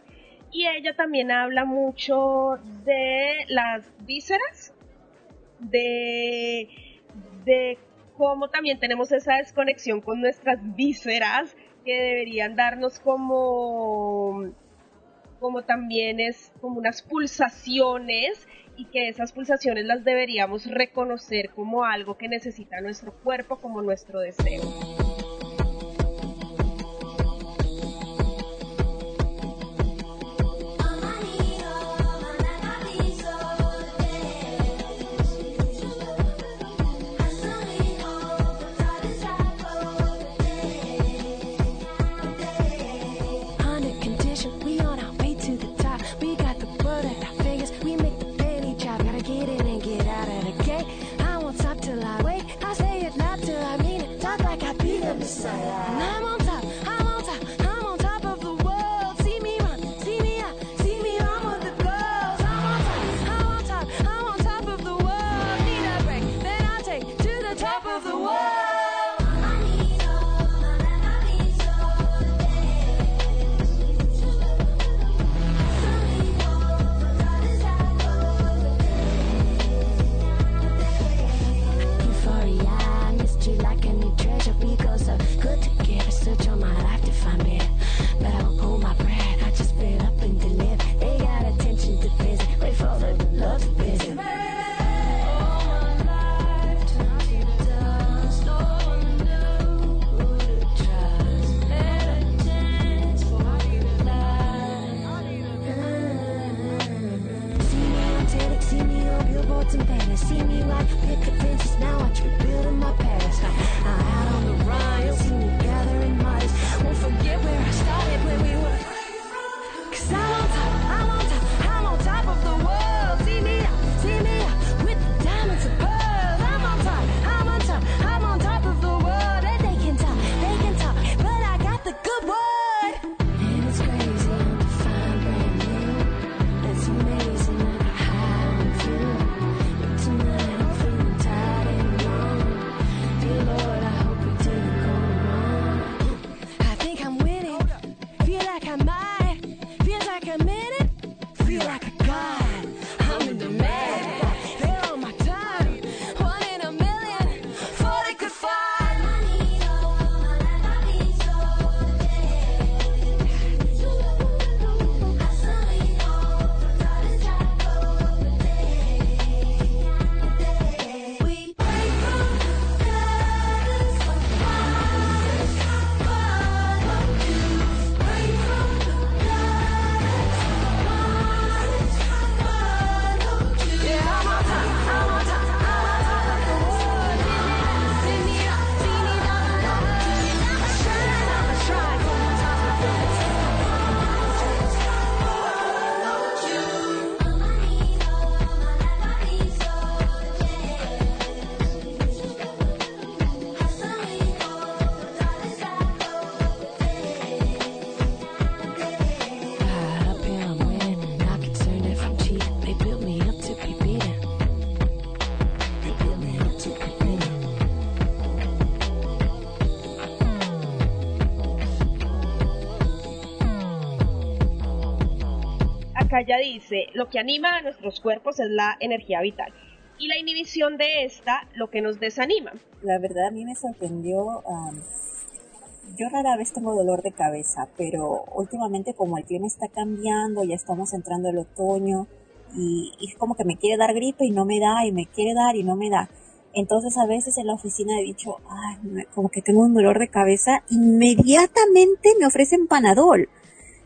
Y ella también habla mucho de las vísceras, de, de cómo también tenemos esa desconexión con nuestras vísceras que deberían darnos como como también es como unas pulsaciones y que esas pulsaciones las deberíamos reconocer como algo que necesita nuestro cuerpo, como nuestro deseo. Ella dice, lo que anima a nuestros cuerpos es la energía vital. y la inhibición de esta lo que nos desanima. La verdad a mí me sorprendió, yo rara vez tengo dolor de cabeza, pero últimamente como el clima está cambiando, ya estamos entrando el otoño y es como que me quiere dar gripe y no me da y me quiere dar y no me da. Entonces a veces en la oficina he dicho, ay, como que tengo un dolor de cabeza, inmediatamente me ofrecen panadol.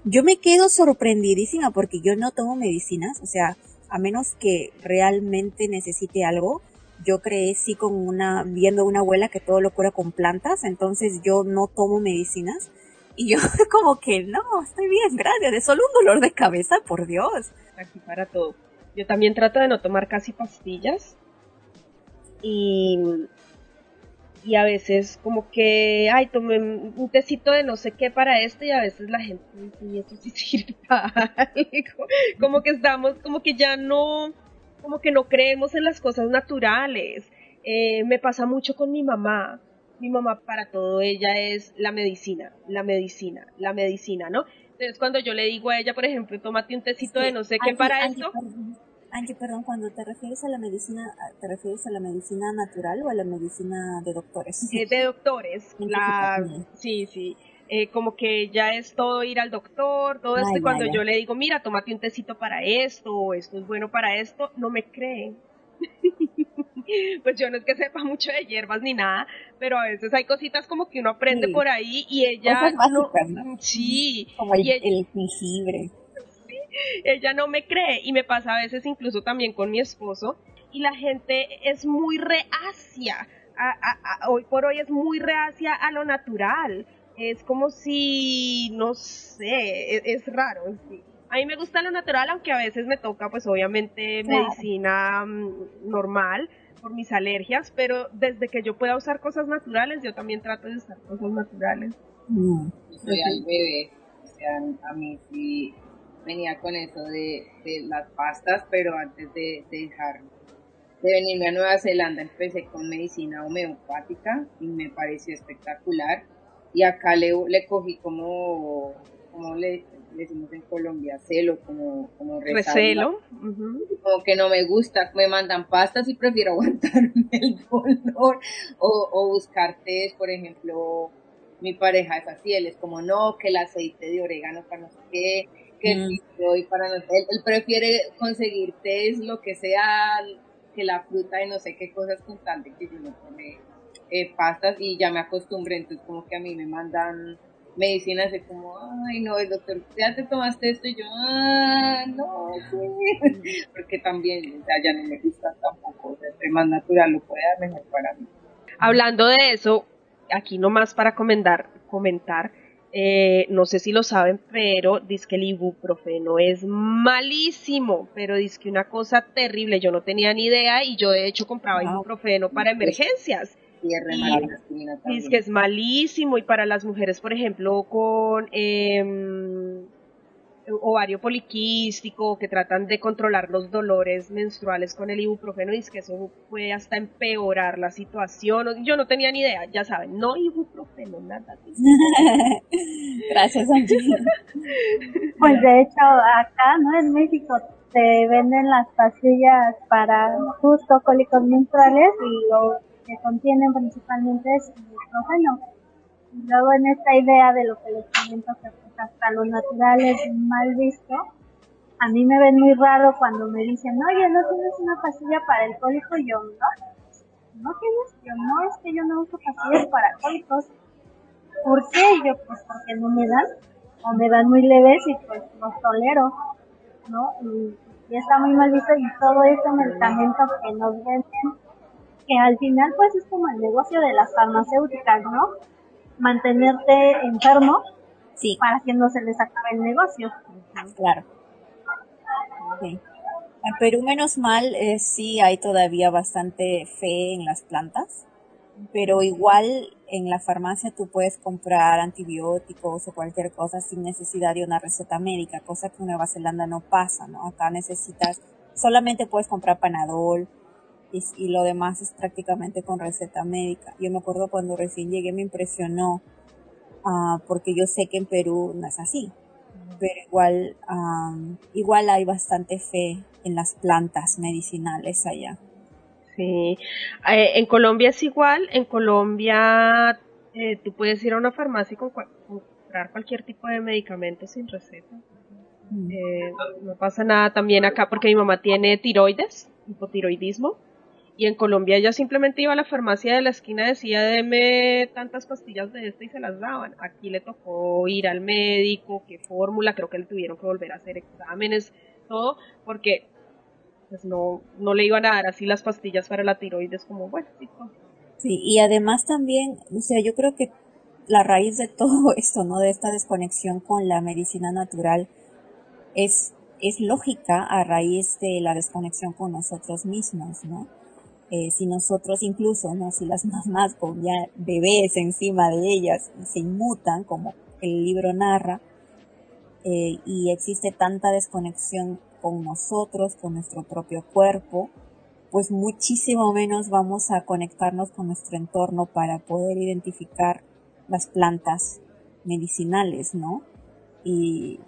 Yo me quedo sorprendidísima porque yo no tomo medicinas, o sea, a menos que realmente necesite algo. Yo crecí con una, viendo una abuela que todo lo cura con plantas, entonces yo no tomo medicinas. Y yo [LAUGHS] como que no, estoy bien, gracias, de solo un dolor de cabeza, por Dios. Aquí para todo. Yo también trato de no tomar casi pastillas. Y, y a veces como que, ay, tomé un tecito de no sé qué para esto y a veces la gente dice, y esto sí sirve [LAUGHS] para algo. Como que estamos, como que ya no, como que no creemos en las cosas naturales. Eh, me pasa mucho con mi mamá. Mi mamá para todo ella es la medicina, la medicina, la medicina, ¿no? Entonces cuando yo le digo a ella, por ejemplo, tómate un tecito de no sé qué para esto. Angie, perdón, cuando te refieres a la medicina, ¿te refieres a la medicina natural o a la medicina de doctores? Eh, de doctores. [LAUGHS] La, sí, sí. Eh, como que ya es todo ir al doctor, todo esto, y cuando yo le digo, mira, tómate un tecito para esto, o esto es bueno para esto, no me creen. [LAUGHS] pues yo no es que sepa mucho de hierbas ni nada, pero a veces hay cositas como que uno aprende por ahí y ella no, sí, como el, el jengibre ella no me cree y me pasa a veces incluso también con mi esposo y la gente es muy reacia, hoy por hoy es muy reacia a lo natural, es como si, no sé, e, es, raro. A mí me gusta lo natural, aunque a veces me toca pues obviamente medicina mm, normal por mis alergias, pero desde que yo pueda usar cosas naturales, yo también trato de usar cosas naturales. Mm. Soy al bebé, o sea, a mí sí venía con eso de, las pastas, pero antes de, dejar de venirme a Nueva Zelanda empecé con medicina homeopática y me pareció espectacular. Y acá le, le cogí como, como le, decimos en Colombia, celo, como, como recelo. Como que no me gusta, me mandan pastas y prefiero [LAUGHS] aguantarme el dolor o, o buscar por ejemplo, mi pareja es así, él es como no, que el aceite de orégano para no sé qué, que mm. para él, prefiere conseguir es lo que sea que la fruta y no sé qué cosas constantes que yo no pone eh, pastas y ya me acostumbré entonces como que a mí me mandan medicinas de como ay no el doctor ya te tomaste esto y yo ah no sí [LAUGHS] porque también o sea, ya no me gusta tampoco o sea, más natural lo puede dar mejor para mí hablando de eso aquí nomás para comentar comentar eh, no sé si lo saben, pero dice que el ibuprofeno es malísimo, pero dice que una cosa terrible, yo no tenía ni idea y yo de hecho compraba ibuprofeno para emergencias. Y, dice que es malísimo y para las mujeres, por ejemplo, con eh, ovario poliquístico, que tratan de controlar los dolores menstruales con el ibuprofeno, y es que eso puede hasta empeorar la situación. Yo no tenía ni idea, ya saben, no ibuprofeno, nada. [LAUGHS] Gracias, Angie. [LAUGHS] pues de hecho, acá, ¿no? En México se venden las pastillas para justo cólicos menstruales y lo que contienen principalmente es ibuprofeno. Luego en esta idea de lo que les comento que hasta lo natural es mal visto. A mí me ven muy raro cuando me dicen, oye, ¿no tienes una pastilla para el cólico? Y yo, no, no tienes, yo no, es que yo no uso pastillas para cólicos. ¿Por qué? yo, pues porque no me dan, o me dan muy leves y pues los tolero, ¿no? Y, y está muy mal visto y todo ese medicamento que nos venden, que al final pues es como el negocio de las farmacéuticas, ¿no? Mantenerte enfermo Sí. Para que no se les acabe el negocio. Claro. En Perú, menos mal, eh, sí hay todavía bastante fe en las plantas, pero igual en la farmacia tú puedes comprar antibióticos o cualquier cosa sin necesidad de una receta médica, cosa que en Nueva Zelanda no pasa, ¿no? Acá necesitas, solamente puedes comprar panadol y, y lo demás es prácticamente con receta médica. Yo me acuerdo cuando recién llegué me impresionó Ah, porque yo sé que en Perú no es así. Pero igual, igual hay bastante fe en las plantas medicinales allá. Sí, eh, en Colombia es igual, en Colombia eh, tú puedes ir a una farmacia y comprar cualquier tipo de medicamento sin receta. Mm. Eh, no pasa nada también acá porque mi mamá tiene tiroides, hipotiroidismo, y en Colombia ella simplemente iba a la farmacia de la esquina, decía, deme tantas pastillas de esto y se las daban. Aquí le tocó ir al médico, qué fórmula, creo que le tuvieron que volver a hacer exámenes, todo, porque pues no, no le iban a dar así las pastillas para la tiroides como, bueno, sí, Sí, y además también, o sea, yo creo que la raíz de todo [LAUGHS] esto, ¿no? De esta desconexión con la medicina natural es, es lógica a raíz de la desconexión con nosotros mismos, ¿no? Eh, si nosotros incluso, ¿no? Si las mamás con ya bebés encima de ellas se inmutan, como el libro narra, eh, y existe tanta desconexión con nosotros, con nuestro propio cuerpo, pues muchísimo menos vamos a conectarnos con nuestro entorno para poder identificar las plantas medicinales, ¿no? Y,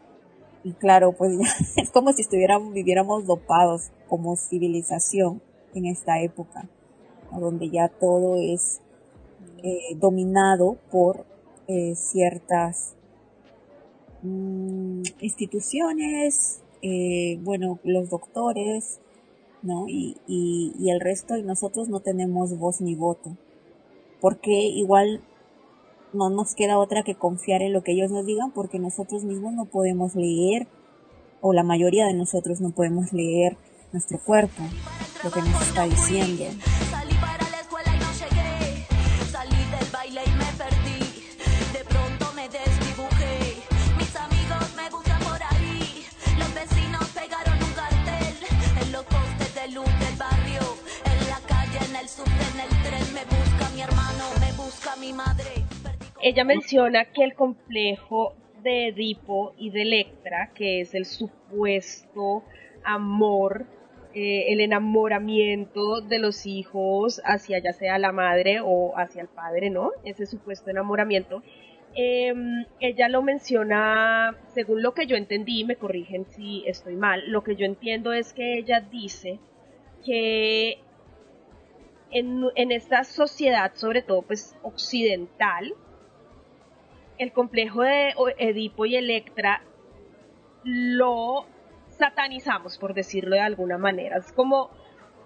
y claro, pues [LAUGHS] es como si estuviéramos, viviéramos dopados como civilización en esta época, donde ya todo es eh, dominado por eh, ciertas mm, instituciones, eh, bueno, los doctores, ¿no? Y, y, y el resto y nosotros no tenemos voz ni voto. Porque igual no nos queda otra que confiar en lo que ellos nos digan porque nosotros mismos no podemos leer o la mayoría de nosotros no podemos leer nuestro cuerpo, lo que nos está diciendo. Salí para la escuela y no llegué. Salí del baile y me perdí. De pronto me desdibujé. Mis amigos me buscan por ahí. Los vecinos pegaron un cartel en los postes de luz del barrio. En la calle, en el subte, en el tren. Me busca mi hermano, me busca mi madre. Ella menciona que el complejo de Edipo y de Electra, que es el supuesto amor eh, el enamoramiento de los hijos hacia ya sea la madre o hacia el padre, ¿no? Ese supuesto enamoramiento. Em, ella lo menciona, según lo que yo entendí, me corrigen si estoy mal, lo que yo entiendo es que ella dice que en, en esta sociedad, sobre todo pues occidental, el complejo de Edipo y Electra lo satanizamos, por decirlo de alguna manera. Es como,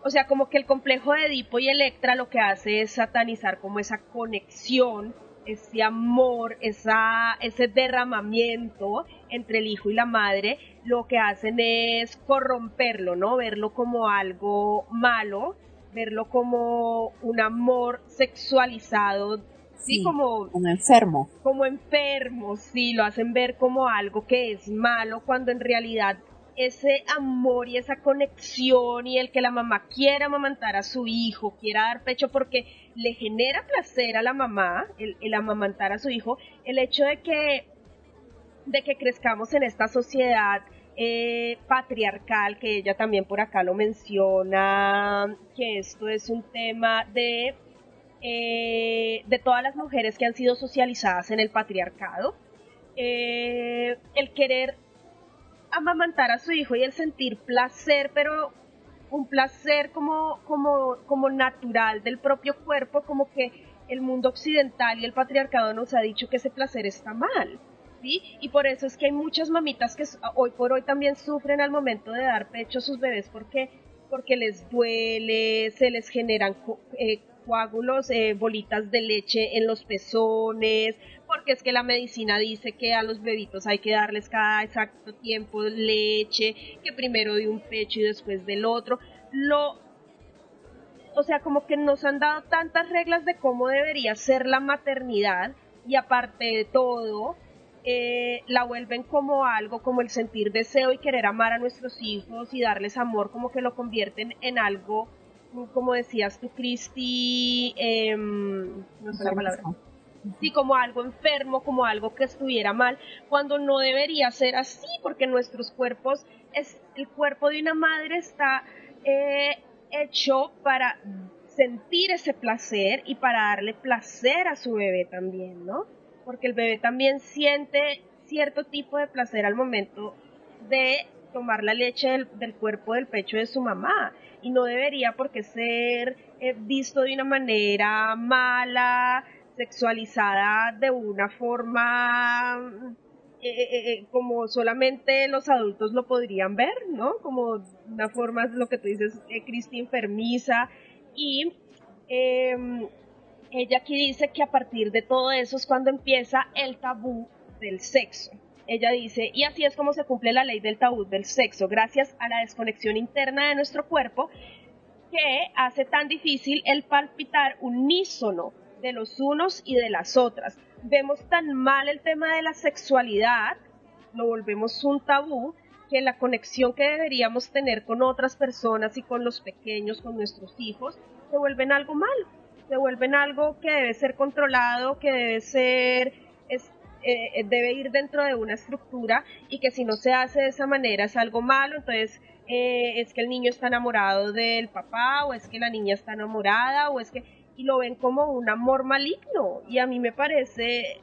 o sea, como que el complejo de Edipo y Electra lo que hace es satanizar como esa conexión, ese amor, esa, ese derramamiento entre el hijo y la madre, lo que hacen es corromperlo, ¿no? Verlo como algo malo, verlo como un amor sexualizado Sí, como, como enfermo. Como enfermo, sí, lo hacen ver como algo que es malo cuando en realidad ese amor y esa conexión y el que la mamá quiera amamantar a su hijo, quiera dar pecho porque le genera placer a la mamá el, amamantar a su hijo, el hecho de que, de que crezcamos en esta sociedad eh, patriarcal, que ella también por acá lo menciona, que esto es un tema de, eh, de todas las mujeres que han sido socializadas en el patriarcado, eh, el querer amamantar a su hijo y el sentir placer, pero un placer como, como, como natural del propio cuerpo, como que el mundo occidental y el patriarcado nos ha dicho que ese placer está mal. ¿sí? Y por eso es que hay muchas mamitas que hoy por hoy también sufren al momento de dar pecho a sus bebés porque, porque les duele, se les generan eh, coágulos, eh, bolitas de leche en los pezones, porque es que la medicina dice que a los bebitos hay que darles cada exacto tiempo leche, que primero de un pecho y después del otro. Lo o sea, como que nos han dado tantas reglas de cómo debería ser la maternidad y aparte de todo, eh, la vuelven como algo, como el sentir deseo y querer amar a nuestros hijos y darles amor, como que lo convierten en algo como decías tú, Cristi, em, no sé la palabra. Sí, como algo enfermo, como algo que estuviera mal, cuando no debería ser así, porque nuestros cuerpos, es, el cuerpo de una madre está eh, hecho para sentir ese placer y para darle placer a su bebé también, ¿no? Porque el bebé también siente cierto tipo de placer al momento de tomar la leche del, cuerpo del pecho de su mamá y no debería por qué ser eh, visto de una manera mala, sexualizada de una forma eh, como solamente los adultos lo podrían ver, ¿no? Como una forma, lo que tú dices, Cristi enfermiza y em, ella aquí dice que a partir de todo eso es cuando empieza el tabú del sexo. Ella dice, y así es como se cumple la ley del tabú del sexo, gracias a la desconexión interna de nuestro cuerpo que hace tan difícil el palpitar unísono de los unos y de las otras. Vemos tan mal el tema de la sexualidad, lo volvemos un tabú, que la conexión que deberíamos tener con otras personas y con los pequeños, con nuestros hijos, se vuelven algo malo, se vuelven algo que debe ser controlado, que debe ser eh, debe ir dentro de una estructura y que si no se hace de esa manera es algo malo, entonces eh, es que el niño está enamorado del papá o es que la niña está enamorada o es que y lo ven como un amor maligno. Y a mí me parece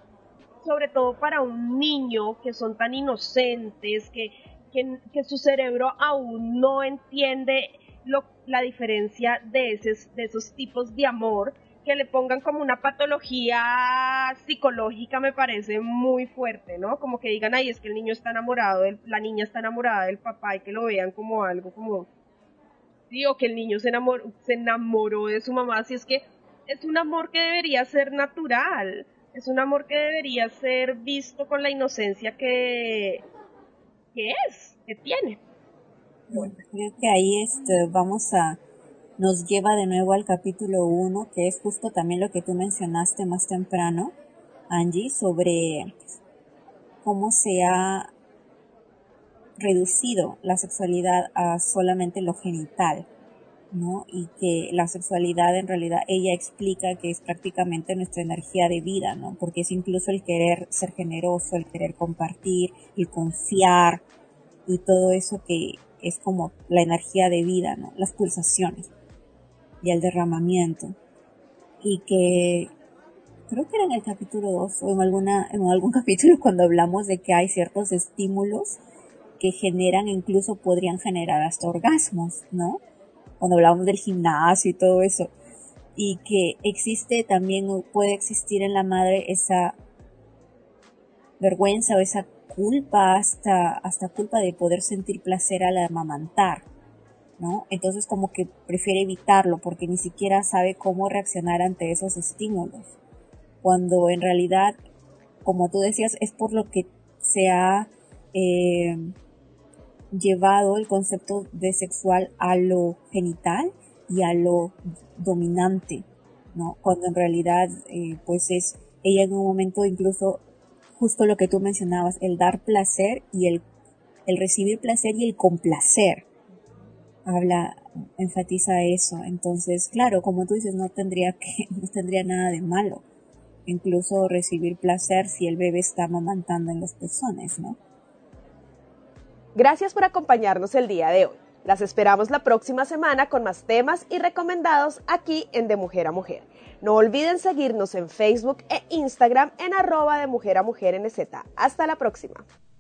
sobre todo para un niño que son tan inocentes que, que, su cerebro aún no entiende lo, la diferencia de, de esos tipos de amor que le pongan como una patología psicológica me parece muy fuerte, ¿no? Como que digan, ay, es que el niño está enamorado, la niña está enamorada del papá y que lo vean como algo como, sí, o que el niño se enamoró, se enamoró de su mamá, si es que es un amor que debería ser natural, es un amor que debería ser visto con la inocencia que, que es, que tiene. Bueno, creo que ahí este, vamos a nos lleva de nuevo al capítulo 1, que es justo también lo que tú mencionaste más temprano, Angie, sobre cómo se ha reducido la sexualidad a solamente lo genital, ¿no? Y que la sexualidad en realidad ella explica que es prácticamente nuestra energía de vida, ¿no? Porque es incluso el querer ser generoso, el querer compartir, el confiar y todo eso que es como la energía de vida, ¿no? Las pulsaciones y el derramamiento. Y que creo que era en el capítulo 2 o en, alguna, en algún [LAUGHS] capítulo cuando hablamos de que hay ciertos estímulos que generan, incluso podrían generar hasta orgasmos, ¿no? Cuando hablamos del gimnasio y todo eso. Y que existe también, puede existir en la madre esa vergüenza o esa culpa, hasta, hasta culpa de poder sentir placer al amamantar. Entonces como que prefiere evitarlo porque ni siquiera sabe cómo reaccionar ante esos estímulos. Cuando en realidad, como tú decías, es por lo que se ha eh, llevado el concepto de sexual a lo genital y a lo dominante, ¿no? Cuando en realidad, eh, pues es ella en un momento incluso justo lo que tú mencionabas, el dar placer y el, el recibir placer y el complacer, habla, enfatiza eso. Entonces, claro, como tú dices, no tendría que, [LAUGHS] no tendría nada de malo. Incluso recibir placer si el bebé está amamantando en los pezones, ¿no? Gracias por acompañarnos el día de hoy. Las esperamos la próxima semana con más temas y recomendados aquí en De Mujer a Mujer. No olviden seguirnos en Facebook e Instagram en arroba de Mujer a Mujer NZ. Hasta la próxima.